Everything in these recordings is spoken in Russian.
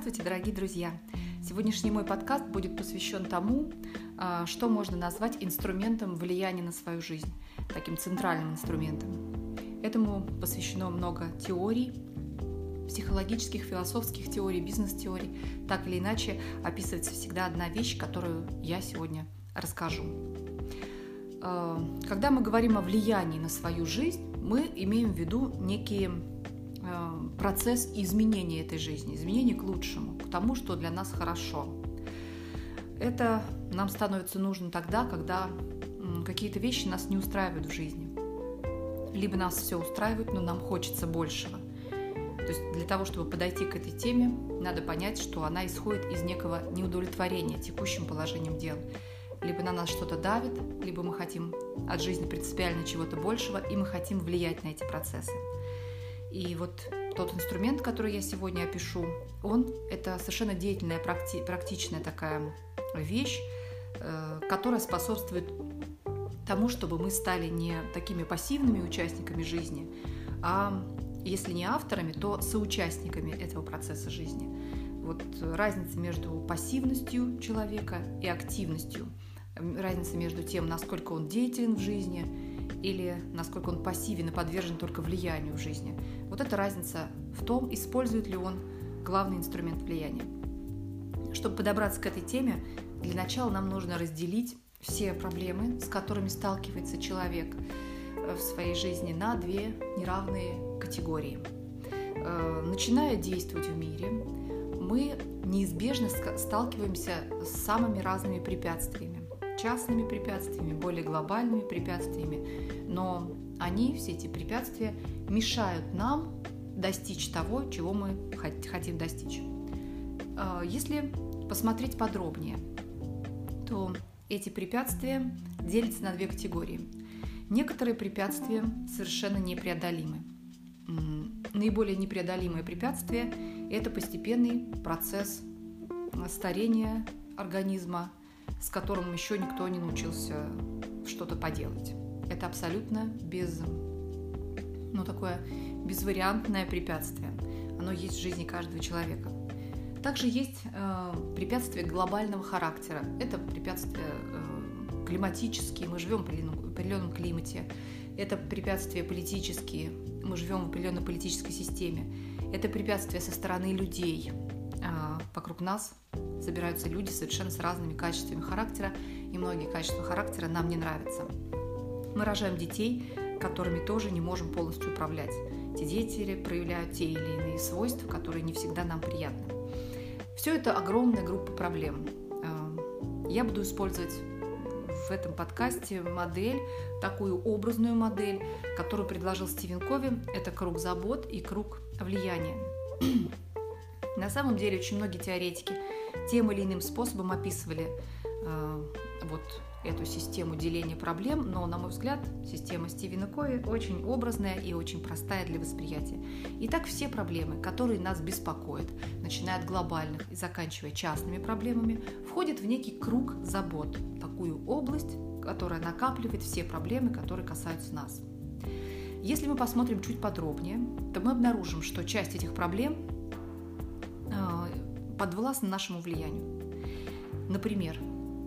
Здравствуйте, дорогие друзья! Сегодняшний мой подкаст будет посвящен тому, а, что можно назвать инструментом влияния на свою жизнь, таким центральным инструментом. Этому посвящено много теорий, психологических, философских теорий, бизнес-теорий. Так или иначе описывается всегда одна вещь, которую я сегодня расскажу. А, когда мы говорим о влиянии на свою жизнь, мы имеем в виду некие процесс изменения этой жизни, изменения к лучшему, к тому, что для нас хорошо. Это нам становится нужно тогда, когда какие-то вещи нас не устраивают в жизни. Либо нас все устраивает, но нам хочется большего. То есть для того, чтобы подойти к этой теме, надо понять, что она исходит из некого неудовлетворения текущим положением дел. Либо на нас что-то давит, либо мы хотим от жизни принципиально чего-то большего, и мы хотим влиять на эти процессы. И вот тот инструмент, который я сегодня опишу, он это совершенно деятельная, практи, практичная такая вещь, э, которая способствует тому, чтобы мы стали не такими пассивными участниками жизни, а если не авторами, то соучастниками этого процесса жизни. Вот разница между пассивностью человека и активностью, разница между тем, насколько он деятелен в жизни или насколько он пассивен и подвержен только влиянию в жизни. Вот эта разница в том, использует ли он главный инструмент влияния. Чтобы подобраться к этой теме, для начала нам нужно разделить все проблемы, с которыми сталкивается человек э, в своей жизни, на две неравные категории. Э, начиная действовать в мире, мы неизбежно сталкиваемся с самыми разными препятствиями частными препятствиями, более глобальными препятствиями, но они, все эти препятствия, мешают нам достичь того, чего мы хотим достичь. А, если посмотреть подробнее, то эти препятствия делятся на две категории. Некоторые препятствия совершенно непреодолимы. Наиболее непреодолимое препятствие – это постепенный процесс старения организма, с которым еще никто не научился что-то поделать. Это абсолютно без, ну, такое безвариантное препятствие. Оно есть в жизни каждого человека. Также есть э, препятствия глобального характера. Это препятствия э, климатические, мы живем в определенном климате. Это препятствия политические, мы живем в определенной политической системе. Это препятствия со стороны людей э, вокруг нас, собираются люди совершенно с разными качествами характера, и многие качества характера нам не нравятся. Мы рожаем детей, которыми тоже не можем полностью управлять. Эти дети проявляют те или иные свойства, которые не всегда нам приятны. Все это огромная группа проблем. Э, я буду использовать в этом подкасте модель, такую образную модель, которую предложил Стивен Кови. Это круг забот и круг влияния. На самом деле очень многие теоретики тем или иным способом описывали э, вот эту систему деления проблем, но, на мой взгляд, система Стивена Кои очень образная и очень простая для восприятия. Итак, все проблемы, которые нас беспокоят, начиная от глобальных и заканчивая частными проблемами, входят в некий круг забот, такую область, которая накапливает все проблемы, которые касаются нас. Если мы посмотрим чуть подробнее, то мы обнаружим, что часть этих проблем подвластны нашему влиянию. Например,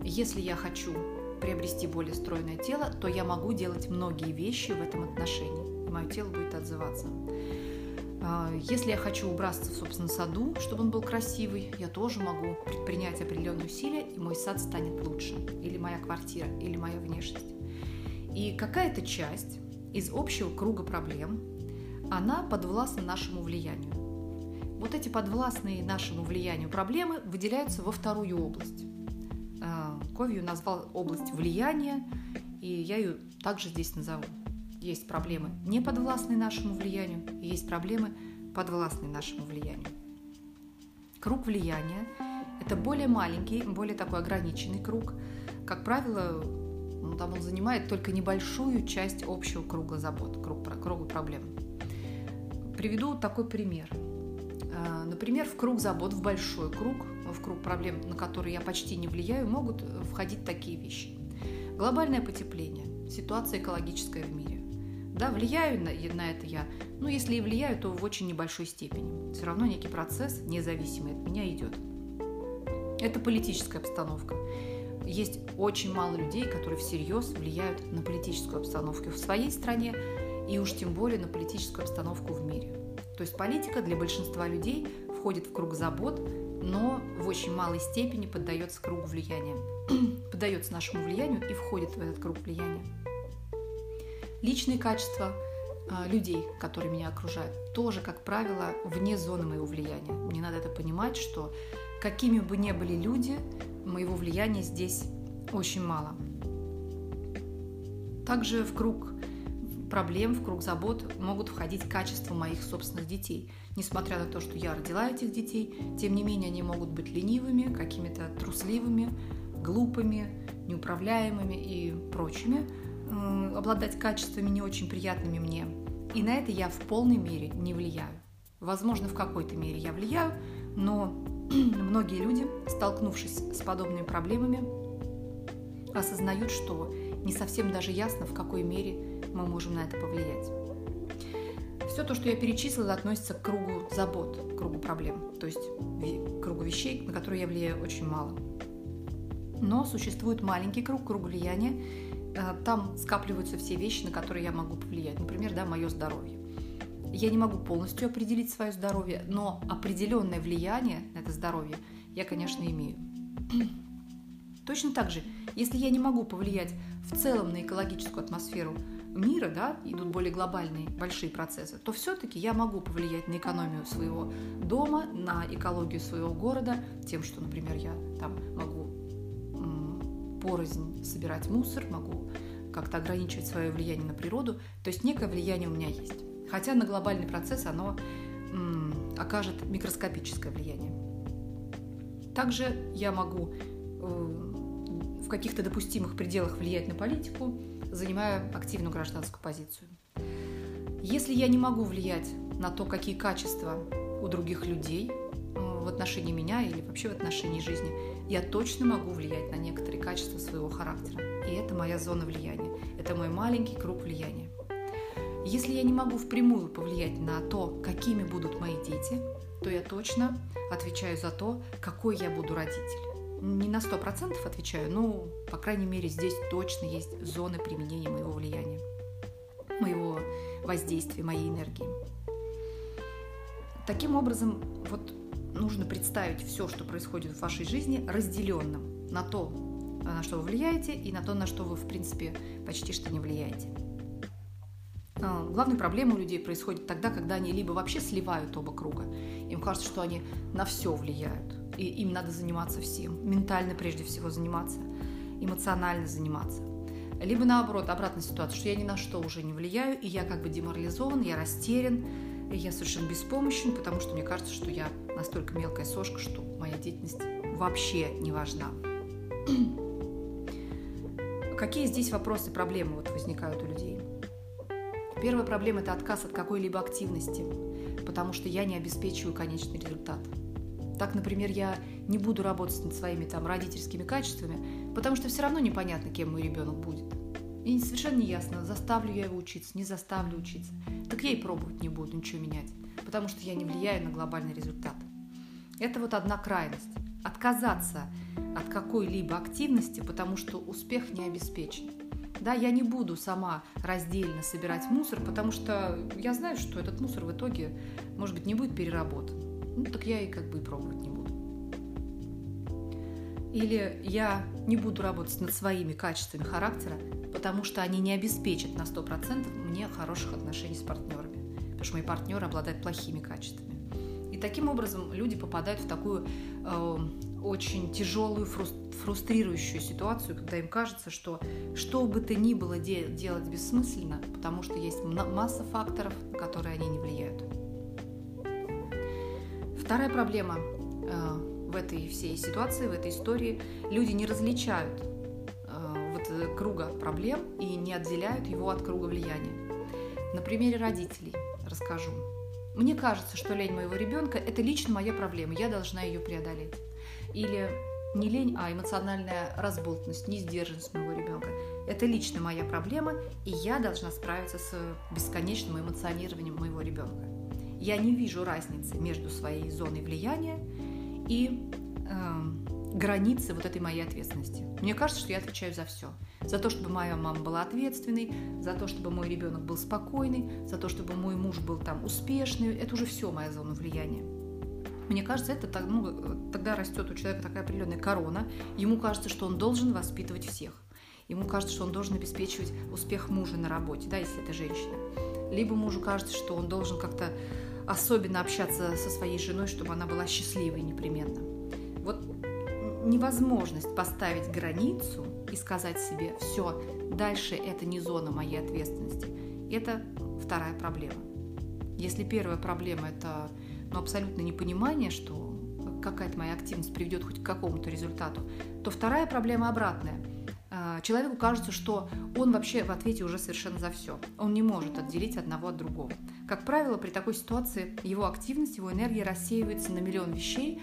если я хочу приобрести более стройное тело, то я могу делать многие вещи в этом отношении, и мое тело будет отзываться. А, если я хочу убраться в собственном саду, чтобы он был красивый, я тоже могу предпринять определенные усилия, и мой сад станет лучше, или моя квартира, или моя внешность. И какая-то часть из общего круга проблем, она подвластна нашему влиянию вот эти подвластные нашему влиянию проблемы выделяются во вторую область. Ковью назвал область влияния, и я ее также здесь назову. Есть проблемы не подвластные нашему влиянию, и есть проблемы подвластные нашему влиянию. Круг влияния – это более маленький, более такой ограниченный круг. Как правило, ну, там он занимает только небольшую часть общего круга забот, круг, круга проблем. Приведу такой пример – Э, например, в круг забот, в большой круг, в круг проблем, на которые я почти не влияю, могут входить такие вещи. Глобальное потепление, ситуация экологическая в мире. да, влияю на, на это я, ну, если и влияю, то в очень небольшой степени. Все равно некий процесс, независимый от меня, идет. Это политическая обстановка. Есть очень мало людей, которые всерьез влияют на политическую обстановку в своей стране и уж тем более на политическую обстановку в мире. То есть политика для большинства людей входит в круг забот, но в очень малой степени поддается кругу влияния, поддается нашему влиянию и входит в этот круг влияния. Личные качества а, людей, которые меня окружают, тоже, как правило, вне зоны моего влияния. Мне надо это понимать, что какими бы ни были люди, моего влияния здесь очень мало. Также в круг проблем, в круг забот могут входить качества моих собственных детей. Несмотря на то, что я родила этих детей, тем не менее они могут быть ленивыми, какими-то трусливыми, глупыми, неуправляемыми и прочими, обладать качествами не очень приятными мне. И на это я в полной мере не влияю. Возможно, в какой-то мере я влияю, но многие люди, столкнувшись с подобными проблемами, осознают, что не совсем даже ясно, в какой мере мы можем на это повлиять. Все то, что я перечислила, относится к кругу забот, к кругу проблем, то есть к кругу вещей, на которые я влияю очень мало. Но существует маленький круг, круг влияния. Э, там скапливаются все вещи, на которые я могу повлиять. Например, да, мое здоровье. Я не могу полностью определить свое здоровье, но определенное влияние на это здоровье я, конечно, имею. Точно так же, если я не могу повлиять в целом на экологическую атмосферу мира, да, идут более глобальные, большие процессы, то все-таки я могу повлиять на экономию своего дома, на экологию своего города, тем, что, например, я там могу порознь собирать мусор, могу как-то ограничивать свое влияние на природу. То есть некое влияние у меня есть. Хотя на глобальный процесс оно окажет микроскопическое влияние. Также я могу э, в каких-то допустимых пределах влиять на политику, занимая активную гражданскую позицию. Если я не могу влиять на то, какие качества у других людей э, в отношении меня или вообще в отношении жизни, я точно могу влиять на некоторые качества своего характера. И это моя зона влияния. Это мой маленький круг влияния. Если я не могу впрямую повлиять на то, какими будут мои дети, то я точно отвечаю за то, какой я буду родитель не на сто процентов отвечаю, но, по крайней мере, здесь точно есть зоны применения моего влияния, моего воздействия, моей энергии. Таким образом, вот нужно представить все, что происходит в вашей жизни, разделенным на то, на что вы влияете, и на то, на что вы, в принципе, почти что не влияете. А, главная проблема у людей происходит тогда, когда они либо вообще сливают оба круга, им кажется, что они на все влияют, и им надо заниматься всем, ментально прежде всего заниматься, эмоционально заниматься. Либо наоборот, обратная ситуация, что я ни на что уже не влияю, и я как бы деморализован, я растерян, и я совершенно беспомощен, потому что мне кажется, что я настолько мелкая сошка, что моя деятельность вообще не важна. Какие здесь вопросы, проблемы вот возникают у людей? Первая проблема – это отказ от какой-либо активности, потому что я не обеспечиваю конечный результат – так, например, я не буду работать над своими там родительскими качествами, потому что все равно непонятно, кем мой ребенок будет. И совершенно не ясно, заставлю я его учиться, не заставлю учиться. Так я и пробовать не буду ничего менять, потому что я не влияю на глобальный результат. Это вот одна крайность. Отказаться от какой-либо активности, потому что успех не обеспечен. Да, я не буду сама раздельно собирать мусор, потому что я знаю, что этот мусор в итоге, может быть, не будет переработан ну так я и как бы и пробовать не буду. Или я не буду работать над своими качествами характера, потому что они не обеспечат на 100% мне хороших отношений с партнерами, потому что мои партнеры обладают плохими качествами. И таким образом люди попадают в такую э, очень тяжелую, фрустрирующую ситуацию, когда им кажется, что что бы то ни было де- делать бессмысленно, потому что есть масса факторов, на которые они не влияют. Вторая проблема э, в этой всей ситуации, в этой истории, люди не различают э, вот круга проблем и не отделяют его от круга влияния. На примере родителей расскажу. Мне кажется, что лень моего ребенка – это лично моя проблема, я должна ее преодолеть. Или не лень, а эмоциональная разболтанность, несдержанность моего ребенка. Это лично моя проблема, и я должна справиться с бесконечным эмоционированием моего ребенка. Я не вижу разницы между своей зоной влияния и э, границы вот этой моей ответственности. Мне кажется, что я отвечаю за все. За то, чтобы моя мама была ответственной, за то, чтобы мой ребенок был спокойный, за то, чтобы мой муж был там успешный. Это уже все моя зона влияния. Мне кажется, это ну, тогда растет у человека такая определенная корона. Ему кажется, что он должен воспитывать всех. Ему кажется, что он должен обеспечивать успех мужа на работе, да, если это женщина. Либо мужу кажется, что он должен как-то особенно общаться со своей женой, чтобы она была счастливой непременно. Вот невозможность поставить границу и сказать себе, все, дальше это не зона моей ответственности. Это вторая проблема. Если первая проблема – это ну, абсолютно непонимание, что какая-то моя активность приведет хоть к какому-то результату, то вторая проблема обратная. А, человеку кажется, что он вообще в ответе уже совершенно за все. Он не может отделить одного от другого. Как правило, при такой ситуации его активность, его энергия рассеивается на миллион вещей,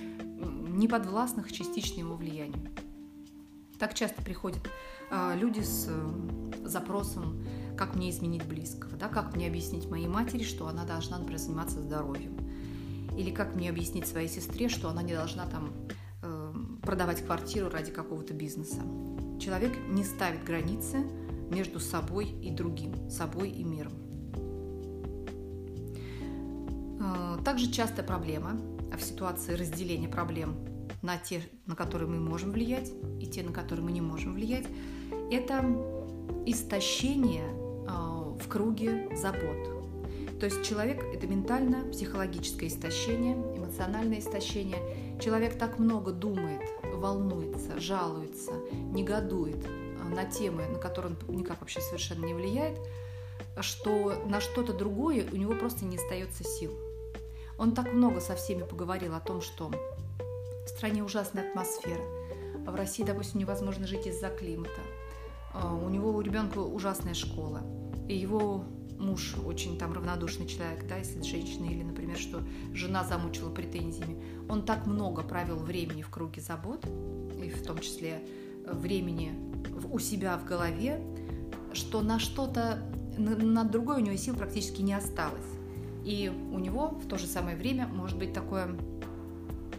не подвластных частично его влиянию. Так часто приходят э, люди с э, запросом, как мне изменить близкого, да, как мне объяснить моей матери, что она должна, например, заниматься здоровьем, или как мне объяснить своей сестре, что она не должна там э, продавать квартиру ради какого-то бизнеса. Человек не ставит границы между собой и другим, собой и миром. Также частая проблема в ситуации разделения проблем на те, на которые мы можем влиять, и те, на которые мы не можем влиять, это истощение э, в круге забот. То есть человек – это ментально-психологическое истощение, эмоциональное истощение. Человек так много думает, волнуется, жалуется, негодует а, на темы, на которые он никак вообще совершенно не влияет, что на что-то другое у него просто не остается сил. Он так много со всеми поговорил о том, что в стране ужасная атмосфера, а в России, допустим, невозможно жить из-за климата, а, у него у ребенка ужасная школа, и его муж очень там равнодушный человек, да, если женщина, или, например, что жена замучила претензиями, он так много провел времени в круге забот, и в том числе времени у себя в голове, что на что-то, на, на другое у него сил практически не осталось. И у него в то же самое время может быть такое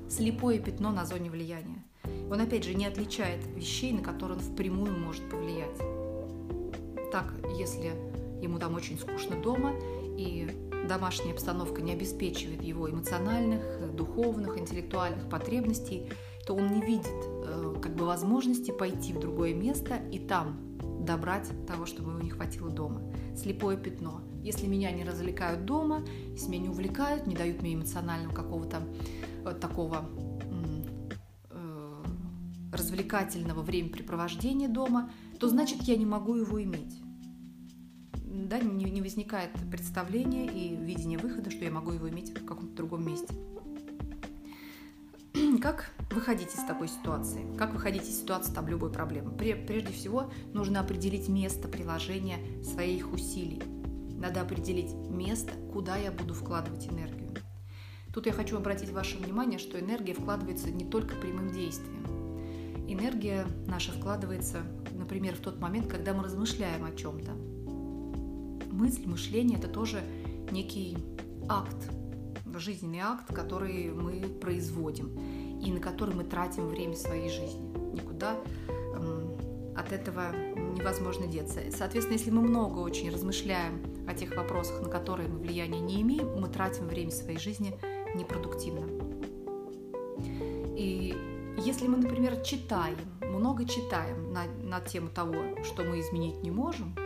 слепое пятно на зоне влияния. Он, опять же, не отличает вещей, на которые он впрямую может повлиять. Так, если ему там очень скучно дома, и домашняя обстановка не обеспечивает его эмоциональных, духовных, интеллектуальных потребностей, то он не видит э, как бы возможности пойти в другое место и там добрать того, чтобы ему не хватило дома. Слепое пятно. Если меня не развлекают дома, если меня не увлекают, не дают мне эмоционального какого-то э, такого э, развлекательного времяпрепровождения дома, то значит я не могу его иметь да, не, не возникает представления и видения выхода, что я могу его иметь в каком-то другом месте. Как выходить из такой ситуации? Как выходить из ситуации там любой проблемы? Прежде всего, нужно определить место приложения своих усилий. Надо определить место, куда я буду вкладывать энергию. Тут я хочу обратить ваше внимание, что энергия вкладывается не только прямым действием. Энергия наша вкладывается, например, в тот момент, когда мы размышляем о чем-то, мысль, мышление – это тоже некий акт, жизненный акт, который мы производим и на который мы тратим время своей жизни. Никуда эм, от этого невозможно деться. Соответственно, если мы много очень размышляем о тех вопросах, на которые мы влияния не имеем, мы тратим время своей жизни непродуктивно. И если мы, например, читаем, много читаем на, на тему того, что мы изменить не можем –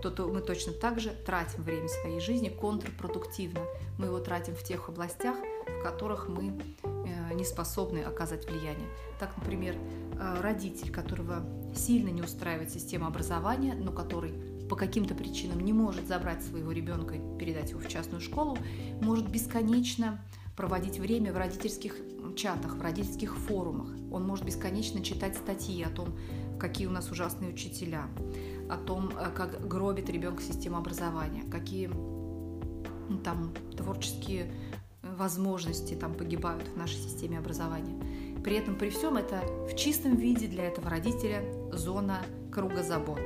то, то мы точно так же тратим время своей жизни контрпродуктивно. Мы его тратим в тех областях, в которых мы э, не способны оказать влияние. Так, например, э, родитель, которого сильно не устраивает система образования, но который по каким-то причинам не может забрать своего ребенка и передать его в частную школу, может бесконечно проводить время в родительских чатах, в родительских форумах. Он может бесконечно читать статьи о том, какие у нас ужасные учителя, о том, э, как гробит ребенка система образования, какие там творческие возможности там погибают в нашей системе образования. При этом, при всем, это в чистом виде для этого родителя зона круга забот.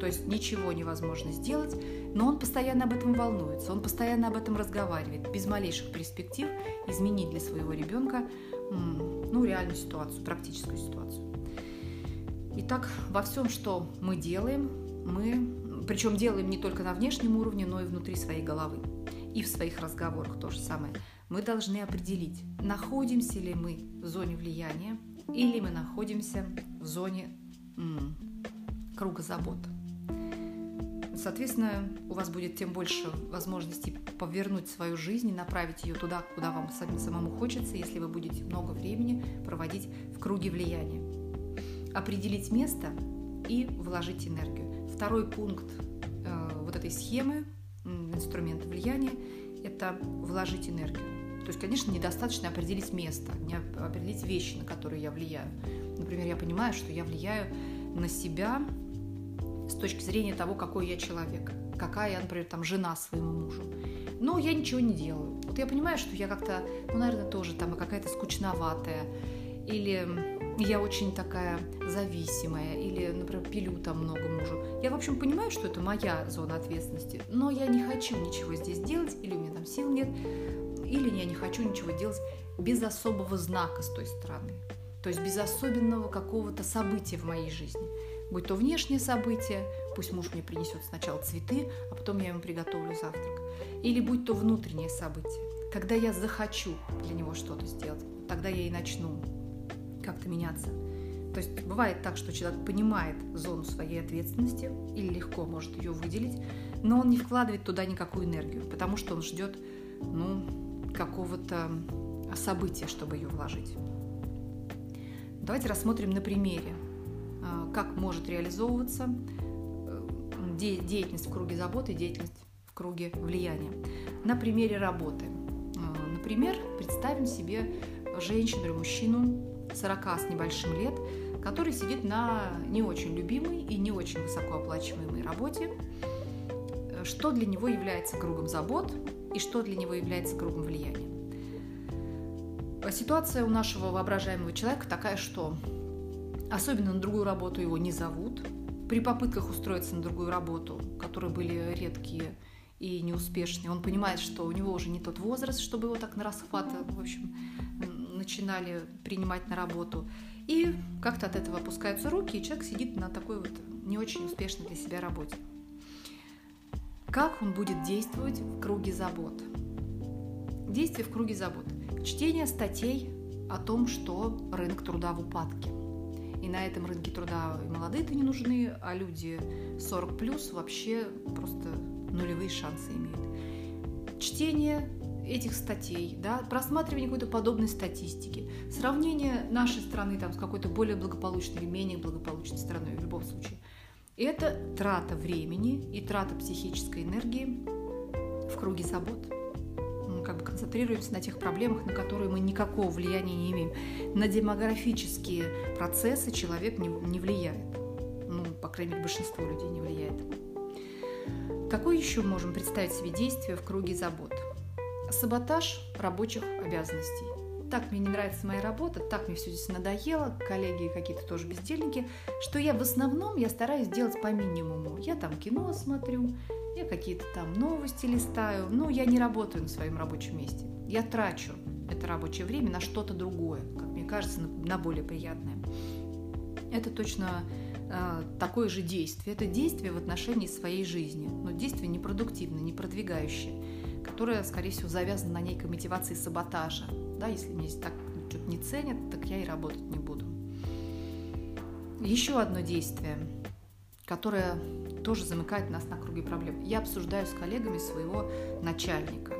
То есть ничего невозможно сделать, но он постоянно об этом волнуется, он постоянно об этом разговаривает, без малейших перспектив изменить для своего ребенка ну, реальную ситуацию, практическую ситуацию. Итак, во всем, что мы делаем, мы, причем делаем не только на внешнем уровне, но и внутри своей головы. И в своих разговорах то же самое. Мы должны определить, находимся ли мы в зоне влияния или мы находимся в зоне круга забот. Соответственно, у вас будет тем больше возможностей повернуть свою жизнь и направить ее туда, куда вам самому хочется, если вы будете много времени проводить в круге влияния. Определить место и вложить энергию. Второй пункт э, вот этой схемы инструмента влияния – это вложить энергию. То есть, конечно, недостаточно определить место, не определить вещи, на которые я влияю. Например, я понимаю, что я влияю на себя точки зрения того, какой я человек, какая я, например, там жена своему мужу. Но я ничего не делаю. Вот я понимаю, что я как-то, ну, наверное, тоже там какая-то скучноватая, или я очень такая зависимая, или, например, пилю там много мужу. Я, в общем, понимаю, что это моя зона ответственности, но я не хочу ничего здесь делать, или у меня там сил нет, или я не хочу ничего делать без особого знака с той стороны. То есть без особенного какого-то события в моей жизни будь то внешнее событие, пусть муж мне принесет сначала цветы, а потом я ему приготовлю завтрак, или будь то внутреннее событие, когда я захочу для него что-то сделать, тогда я и начну как-то меняться. То есть бывает так, что человек понимает зону своей ответственности или легко может ее выделить, но он не вкладывает туда никакую энергию, потому что он ждет ну, какого-то события, чтобы ее вложить. Давайте рассмотрим на примере как может реализовываться э, деятельность в круге заботы деятельность в круге влияния. На примере работы. Э, например, представим себе женщину или мужчину 40 с небольшим лет, который сидит на не очень любимой и не очень высокооплачиваемой работе. Э, что для него является кругом забот и что для него является кругом влияния? Ситуация у нашего воображаемого человека такая, что Особенно на другую работу его не зовут. При попытках устроиться на другую работу, которые были редкие и неуспешные, он понимает, что у него уже не тот возраст, чтобы его так на расхват, в общем, начинали принимать на работу. И как-то от этого опускаются руки, и человек сидит на такой вот не очень успешной для себя работе. Как он будет действовать в круге забот? Действие в круге забот. Чтение статей о том, что рынок труда в упадке и на этом рынке труда молодые-то не нужны, а люди 40 плюс вообще просто нулевые шансы имеют. Чтение этих статей, да, просматривание какой-то подобной статистики, сравнение нашей страны там, с какой-то более благополучной или менее благополучной страной в любом случае. Это трата времени и трата психической энергии в круге забот как бы концентрируемся на тех проблемах, на которые мы никакого влияния не имеем. На демографические процессы человек не, не влияет. Ну, по крайней мере, большинство людей не влияет. Какое еще можем представить себе действие в круге забот? Саботаж рабочих обязанностей. Так мне не нравится моя работа, так мне все здесь надоело, коллеги какие-то тоже бездельники, что я в основном я стараюсь делать по минимуму. Я там кино смотрю, я какие-то там новости листаю, но я не работаю на своем рабочем месте. Я трачу это рабочее время на что-то другое, как мне кажется, на более приятное. Это точно э, такое же действие. Это действие в отношении своей жизни, но действие непродуктивное, не продвигающее, которое, скорее всего, завязано на некой мотивации саботажа. Да, если здесь так что-то не ценят, так я и работать не буду. Еще одно действие, которое тоже замыкает нас на круге проблем. Я обсуждаю с коллегами своего начальника.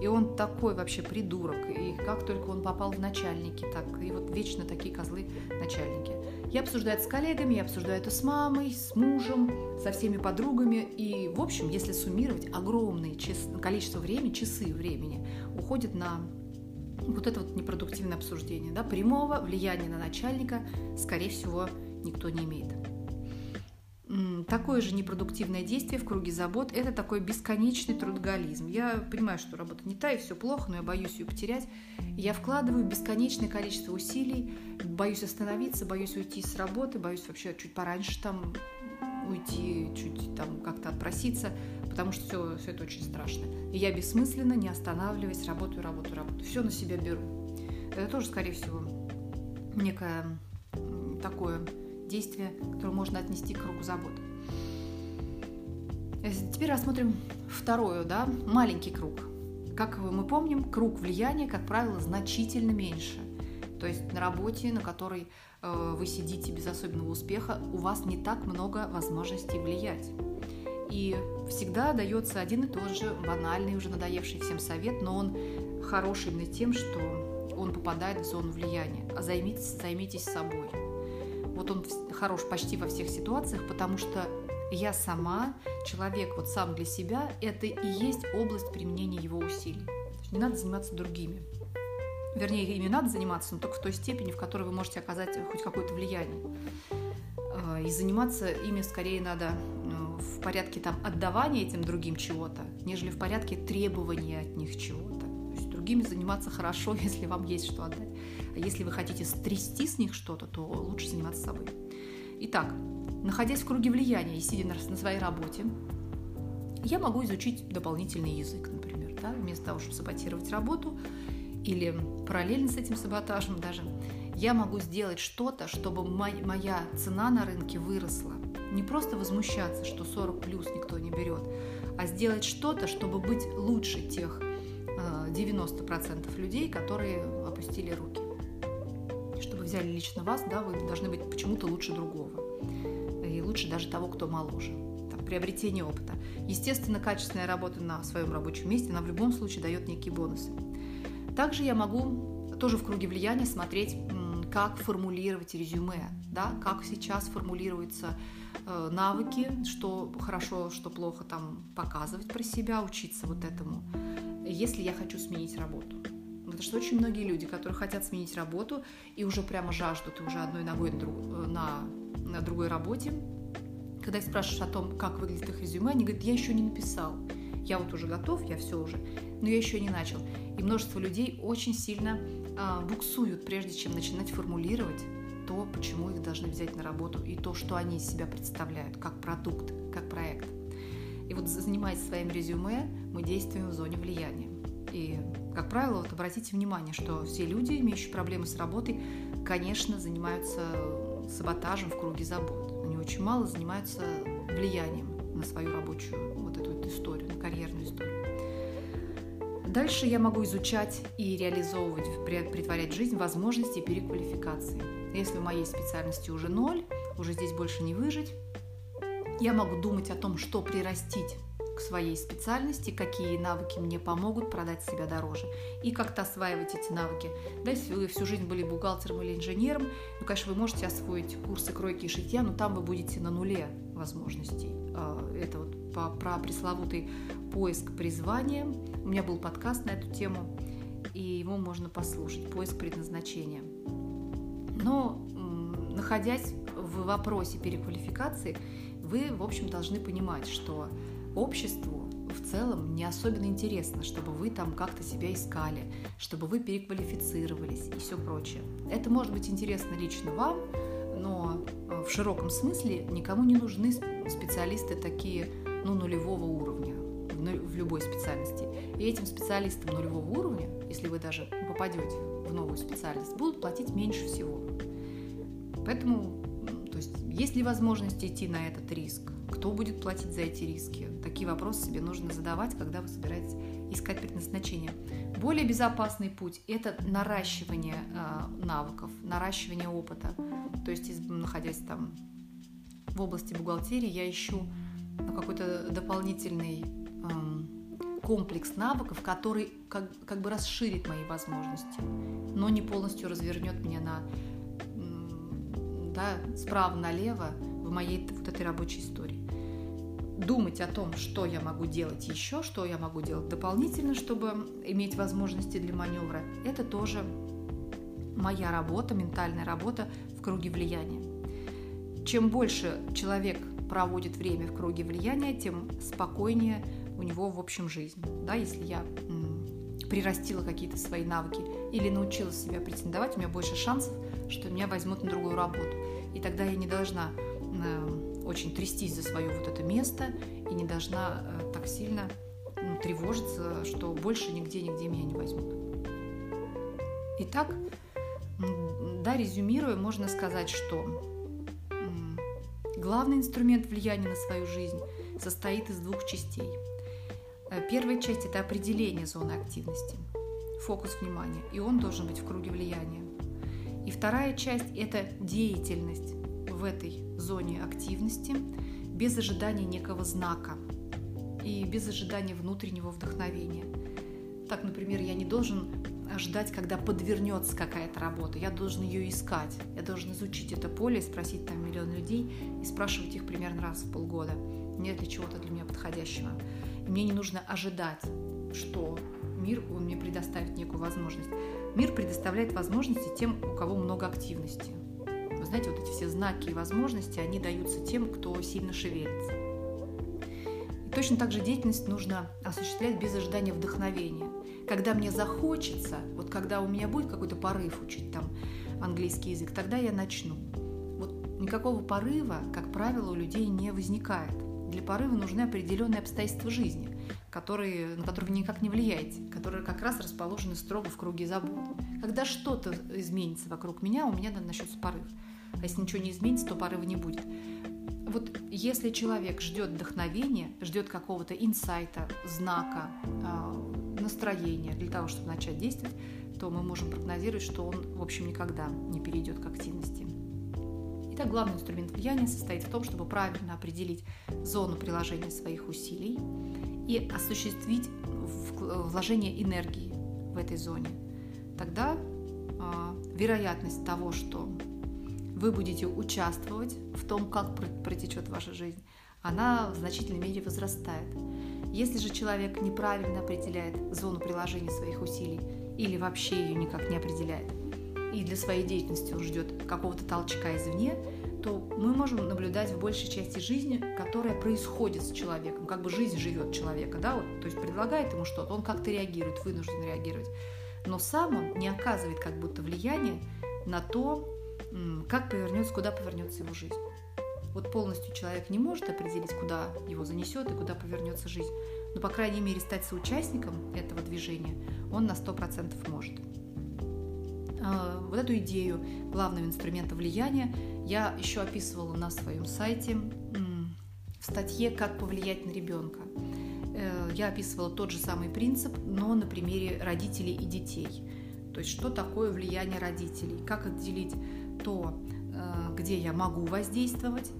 И он такой вообще придурок. И как только он попал в начальники, так и вот вечно такие козлы начальники. Я обсуждаю это с коллегами, я обсуждаю это с мамой, с мужем, со всеми подругами. И, в общем, если суммировать, огромное количество времени, часы времени уходит на вот это вот непродуктивное обсуждение. Да? Прямого влияния на начальника, скорее всего, никто не имеет. Такое же непродуктивное действие в круге забот – это такой бесконечный трудоголизм. Я понимаю, что работа не та, и все плохо, но я боюсь ее потерять. Я вкладываю бесконечное количество усилий, боюсь остановиться, боюсь уйти с работы, боюсь вообще чуть пораньше там уйти, чуть там как-то отпроситься, потому что все, все это очень страшно. И я бессмысленно, не останавливаясь, работаю, работаю, работаю. Все на себя беру. Это тоже, скорее всего, некое такое действие, которое можно отнести к кругу забот. Э, теперь рассмотрим второе, да, маленький круг. Как мы помним, круг влияния, как правило, значительно меньше. То есть на работе, на которой э, вы сидите без особенного успеха, у вас не так много возможностей влиять. И всегда дается один и тот же банальный, уже надоевший всем совет, но он хороший именно тем, что он попадает в зону влияния. А займитесь, займитесь собой. Вот он хорош почти во всех ситуациях, потому что я сама, человек вот сам для себя, это и есть область применения его усилий. Не надо заниматься другими. Вернее, ими надо заниматься, но только в той степени, в которой вы можете оказать хоть какое-то влияние. А, и заниматься ими скорее надо ну, в порядке там, отдавания этим другим чего-то, нежели в порядке требования от них чего-то. То есть другими заниматься хорошо, если вам есть что отдать. Если вы хотите стрясти с них что-то, то лучше заниматься собой. Итак, находясь в круге влияния и сидя на своей работе, я могу изучить дополнительный язык, например, да, вместо того, чтобы саботировать работу или параллельно с этим саботажем даже, я могу сделать что-то, чтобы моя цена на рынке выросла. Не просто возмущаться, что 40 плюс никто не берет, а сделать что-то, чтобы быть лучше тех 90% э, людей, которые опустили руки взяли лично вас, да, вы должны быть почему-то лучше другого. И лучше даже того, кто моложе. Там, приобретение опыта. Естественно, качественная работа на своем рабочем месте, она в любом случае дает некие бонусы. Также я могу тоже в круге влияния смотреть, как формулировать резюме, да, как сейчас формулируются э, навыки, что хорошо, что плохо там показывать про себя, учиться вот этому, если я хочу сменить работу. Потому что очень многие люди, которые хотят сменить работу и уже прямо жаждут, и уже одной ногой на, на другой работе, когда их спрашиваешь о том, как выглядит их резюме, они говорят, я еще не написал. Я вот уже готов, я все уже, но я еще не начал. И множество людей очень сильно а, буксуют, прежде чем начинать формулировать то, почему их должны взять на работу, и то, что они из себя представляют, как продукт, как проект. И вот занимаясь своим резюме, мы действуем в зоне влияния. И, как правило, вот обратите внимание, что все люди, имеющие проблемы с работой, конечно, занимаются саботажем в круге забот. Они очень мало занимаются влиянием на свою рабочую вот эту вот историю, на карьерную историю. Дальше я могу изучать и реализовывать, притворять в жизнь возможности переквалификации. Если в моей специальности уже ноль, уже здесь больше не выжить, я могу думать о том, что прирастить к своей специальности, какие навыки мне помогут продать себя дороже и как-то осваивать эти навыки. Да, если вы всю жизнь были бухгалтером или инженером, ну, конечно, вы можете освоить курсы кройки и шитья, но там вы будете на нуле возможностей. А, это вот про пресловутый поиск призвания. У меня был подкаст на эту тему, и его можно послушать. Поиск предназначения. Но находясь в вопросе переквалификации, вы, в общем, должны понимать, что обществу в целом не особенно интересно, чтобы вы там как-то себя искали, чтобы вы переквалифицировались и все прочее. Это может быть интересно лично вам, но э, в широком смысле никому не нужны специалисты такие ну, нулевого уровня в любой специальности. И этим специалистам нулевого уровня, если вы даже попадете в новую специальность, будут платить меньше всего. Поэтому, то есть, есть ли возможность идти на этот риск? Кто будет платить за эти риски? Такие вопросы себе нужно задавать, когда вы собираетесь искать предназначение. Более безопасный путь – это наращивание э, навыков, наращивание опыта. То есть, находясь там в области бухгалтерии, я ищу ну, какой-то дополнительный э, комплекс навыков, который как, как бы расширит мои возможности, но не полностью развернет меня на да, справа налево в моей вот этой рабочей истории думать о том, что я могу делать еще, что я могу делать дополнительно, чтобы иметь возможности для маневра, это тоже моя работа, ментальная работа в круге влияния. Чем больше человек проводит время в круге влияния, тем спокойнее у него в общем жизнь. Да, если я прирастила какие-то свои навыки или научилась себя претендовать, у меня больше шансов, что меня возьмут на другую работу. И тогда я не должна э, очень трястись за свое вот это место и не должна э, так сильно ну, тревожиться, что больше нигде-нигде меня не возьмут. Итак, да, резюмируя, можно сказать, что главный инструмент влияния на свою жизнь состоит из двух частей. Э, первая часть – это определение зоны активности, фокус внимания, и он должен быть в круге влияния. И вторая часть – это деятельность в этой зоне активности без ожидания некого знака и без ожидания внутреннего вдохновения. Так, например, я не должен ждать, когда подвернется какая-то работа. Я должен ее искать. Я должен изучить это поле, спросить там миллион людей и спрашивать их примерно раз в полгода. Нет ли чего-то для меня подходящего. И мне не нужно ожидать, что мир он мне предоставит некую возможность. Мир предоставляет возможности тем, у кого много активности. Вы знаете, вот эти все знаки и возможности, они даются тем, кто сильно шевелится. И точно так же деятельность нужно осуществлять без ожидания вдохновения когда мне захочется, вот когда у меня будет какой-то порыв учить там английский язык, тогда я начну. Вот никакого порыва, как правило, у людей не возникает. Для порыва нужны определенные обстоятельства жизни, которые, на которые вы никак не влияете, которые как раз расположены строго в круге забот. Когда что-то изменится вокруг меня, у меня начнется порыв. А если ничего не изменится, то порыва не будет. Вот если человек ждет вдохновения, ждет какого-то инсайта, знака, а, настроение для того, чтобы начать действовать, то мы можем прогнозировать, что он, в общем, никогда не перейдет к активности. Итак, главный инструмент влияния состоит в том, чтобы правильно определить зону приложения своих усилий и осуществить вложение энергии в этой зоне. Тогда э, вероятность того, что вы будете участвовать в том, как протечет ваша жизнь, она в значительной мере возрастает. Если же человек неправильно определяет зону приложения своих усилий или вообще ее никак не определяет, и для своей деятельности он ждет какого-то толчка извне, то мы можем наблюдать в большей части жизни, которая происходит с человеком, как бы жизнь живет человека, да, вот, то есть предлагает ему что-то, он как-то реагирует, вынужден реагировать, но сам он не оказывает как будто влияния на то, как повернется, куда повернется его жизнь. Вот полностью человек не может определить, куда его занесет и куда повернется жизнь. Но, по крайней мере, стать соучастником этого движения он на 100% может. А, вот эту идею главного инструмента влияния я еще описывала на своем сайте в статье «Как повлиять на ребенка». Э, я описывала тот же самый принцип, но на примере родителей и детей. То есть что такое влияние родителей, как отделить то, Э, где я могу воздействовать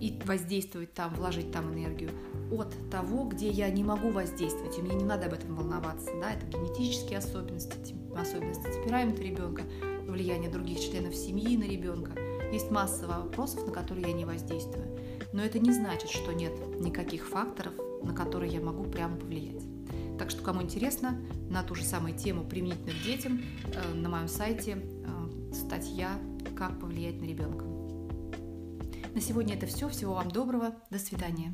и воздействовать там, вложить там энергию, от того, где я не могу воздействовать, и мне не надо об этом волноваться. Да? Это генетические особенности, особенности темперамента ребенка, влияние других членов семьи на ребенка. Есть масса вопросов, на которые я не воздействую. Но это не значит, что нет никаких факторов, на которые я могу прямо повлиять. Так что, кому интересно, на ту же самую тему применительно к детям, э, на моем сайте э, статья как повлиять на ребенка. На сегодня это все. Всего вам доброго. До свидания.